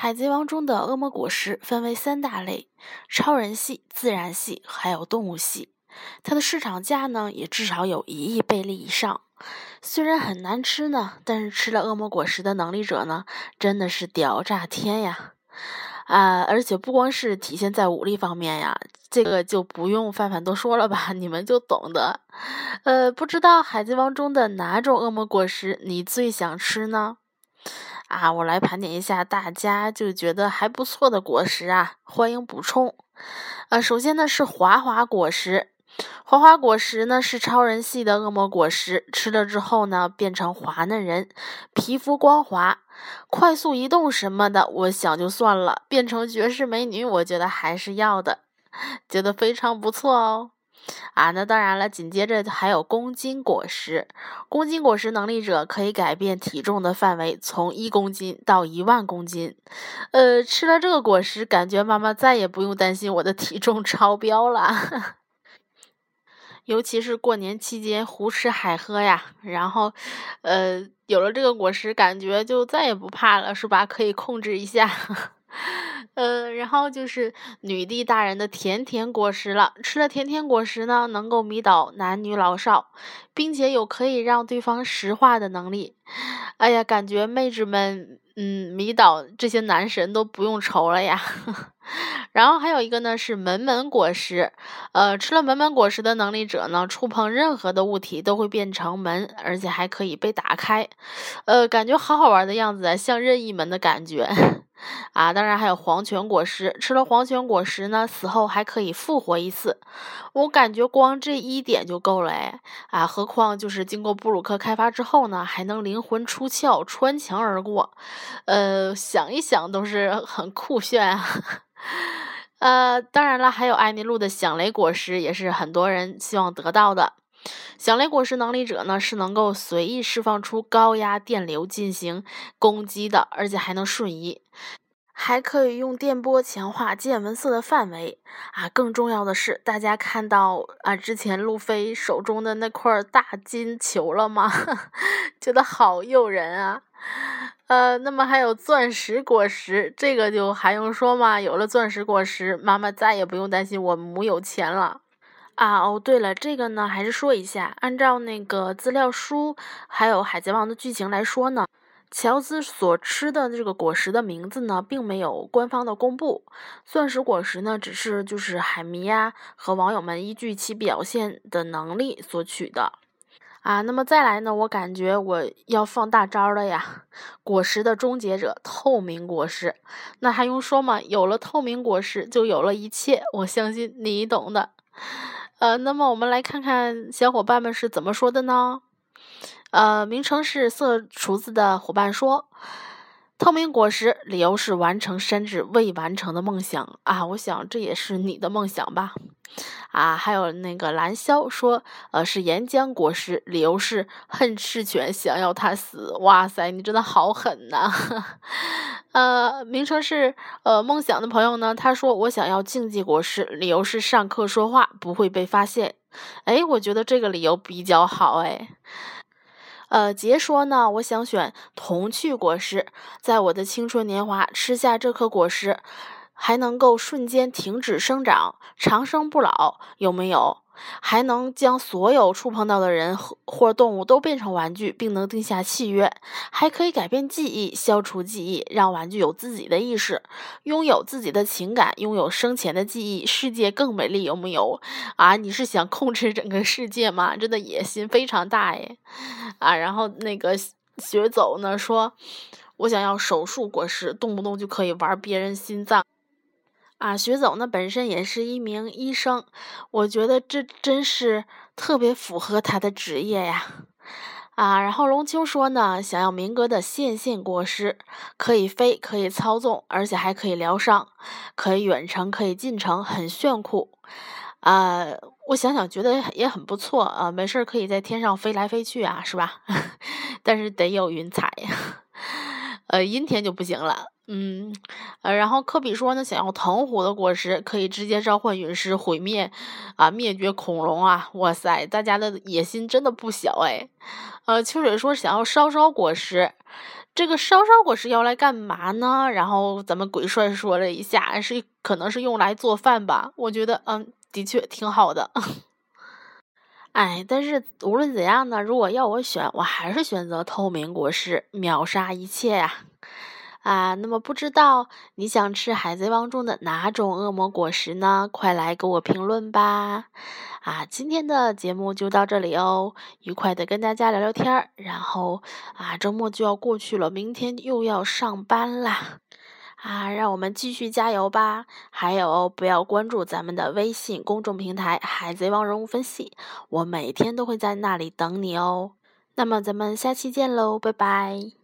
海贼王中的恶魔果实分为三大类：超人系、自然系，还有动物系。它的市场价呢，也至少有一亿贝利以上。虽然很难吃呢，但是吃了恶魔果实的能力者呢，真的是屌炸天呀！啊，而且不光是体现在武力方面呀，这个就不用范范多说了吧，你们就懂得。呃，不知道海贼王中的哪种恶魔果实你最想吃呢？啊，我来盘点一下大家就觉得还不错的果实啊，欢迎补充。呃，首先呢是滑滑果实，滑滑果实呢是超人系的恶魔果实，吃了之后呢变成滑嫩人，皮肤光滑，快速移动什么的，我想就算了，变成绝世美女，我觉得还是要的，觉得非常不错哦。啊，那当然了，紧接着还有公斤果实。公斤果实能力者可以改变体重的范围，从一公斤到一万公斤。呃，吃了这个果实，感觉妈妈再也不用担心我的体重超标了。尤其是过年期间胡吃海喝呀，然后，呃，有了这个果实，感觉就再也不怕了，是吧？可以控制一下。呃，然后就是女帝大人的甜甜果实了。吃了甜甜果实呢，能够迷倒男女老少，并且有可以让对方石化的能力。哎呀，感觉妹纸们，嗯，迷倒这些男神都不用愁了呀。然后还有一个呢是门门果实，呃，吃了门门果实的能力者呢，触碰任何的物体都会变成门，而且还可以被打开。呃，感觉好好玩的样子，像任意门的感觉。啊，当然还有黄泉果实，吃了黄泉果实呢，死后还可以复活一次。我感觉光这一点就够了哎，啊，何况就是经过布鲁克开发之后呢，还能灵魂出窍，穿墙而过。呃，想一想都是很酷炫啊。呃，当然了，还有艾尼路的响雷果实，也是很多人希望得到的。响雷果实能力者呢，是能够随意释放出高压电流进行攻击的，而且还能瞬移，还可以用电波强化见闻色的范围啊！更重要的是，大家看到啊，之前路飞手中的那块大金球了吗？觉得好诱人啊！呃，那么还有钻石果实，这个就还用说吗？有了钻石果实，妈妈再也不用担心我母有钱了。啊哦，对了，这个呢还是说一下，按照那个资料书还有《海贼王》的剧情来说呢，乔兹所吃的这个果实的名字呢，并没有官方的公布。钻石果实呢，只是就是海迷呀和网友们依据其表现的能力所取的。啊，那么再来呢，我感觉我要放大招了呀！果实的终结者，透明果实，那还用说吗？有了透明果实，就有了一切，我相信你懂的。呃，那么我们来看看小伙伴们是怎么说的呢？呃，名称是色厨子的伙伴说。透明果实，理由是完成山治未完成的梦想啊！我想这也是你的梦想吧？啊，还有那个蓝霄说，呃，是岩浆果实，理由是恨赤犬，想要他死。哇塞，你真的好狠呐！呃，名称是呃梦想的朋友呢，他说我想要竞技果实，理由是上课说话不会被发现。哎，我觉得这个理由比较好哎。呃，杰说呢，我想选童趣果实，在我的青春年华吃下这颗果实，还能够瞬间停止生长，长生不老，有没有？还能将所有触碰到的人或动物都变成玩具，并能定下契约，还可以改变记忆、消除记忆，让玩具有自己的意识，拥有自己的情感，拥有生前的记忆，世界更美丽，有木有？啊，你是想控制整个世界吗？真的野心非常大耶！啊，然后那个学走呢说，我想要手术果实，动不动就可以玩别人心脏。啊，徐总呢本身也是一名医生，我觉得这真是特别符合他的职业呀。啊，然后龙秋说呢，想要明哥的线线果实，可以飞，可以操纵，而且还可以疗伤，可以远程，可以近程，很炫酷。啊，我想想觉得也很不错啊，没事儿可以在天上飞来飞去啊，是吧？但是得有云彩呀，呃，阴天就不行了。嗯，呃，然后科比说呢，想要藤壶的果实，可以直接召唤陨石毁灭啊，灭绝恐龙啊！哇塞，大家的野心真的不小哎。呃，秋水说想要烧烧果实，这个烧烧果实要来干嘛呢？然后咱们鬼帅说了一下，是可能是用来做饭吧。我觉得，嗯，的确挺好的。哎，但是无论怎样呢，如果要我选，我还是选择透明果实，秒杀一切呀！啊，那么不知道你想吃海贼王中的哪种恶魔果实呢？快来给我评论吧！啊，今天的节目就到这里哦，愉快的跟大家聊聊天儿，然后啊，周末就要过去了，明天又要上班啦。啊，让我们继续加油吧！还有，不要关注咱们的微信公众平台《海贼王人物分析》，我每天都会在那里等你哦。那么，咱们下期见喽，拜拜。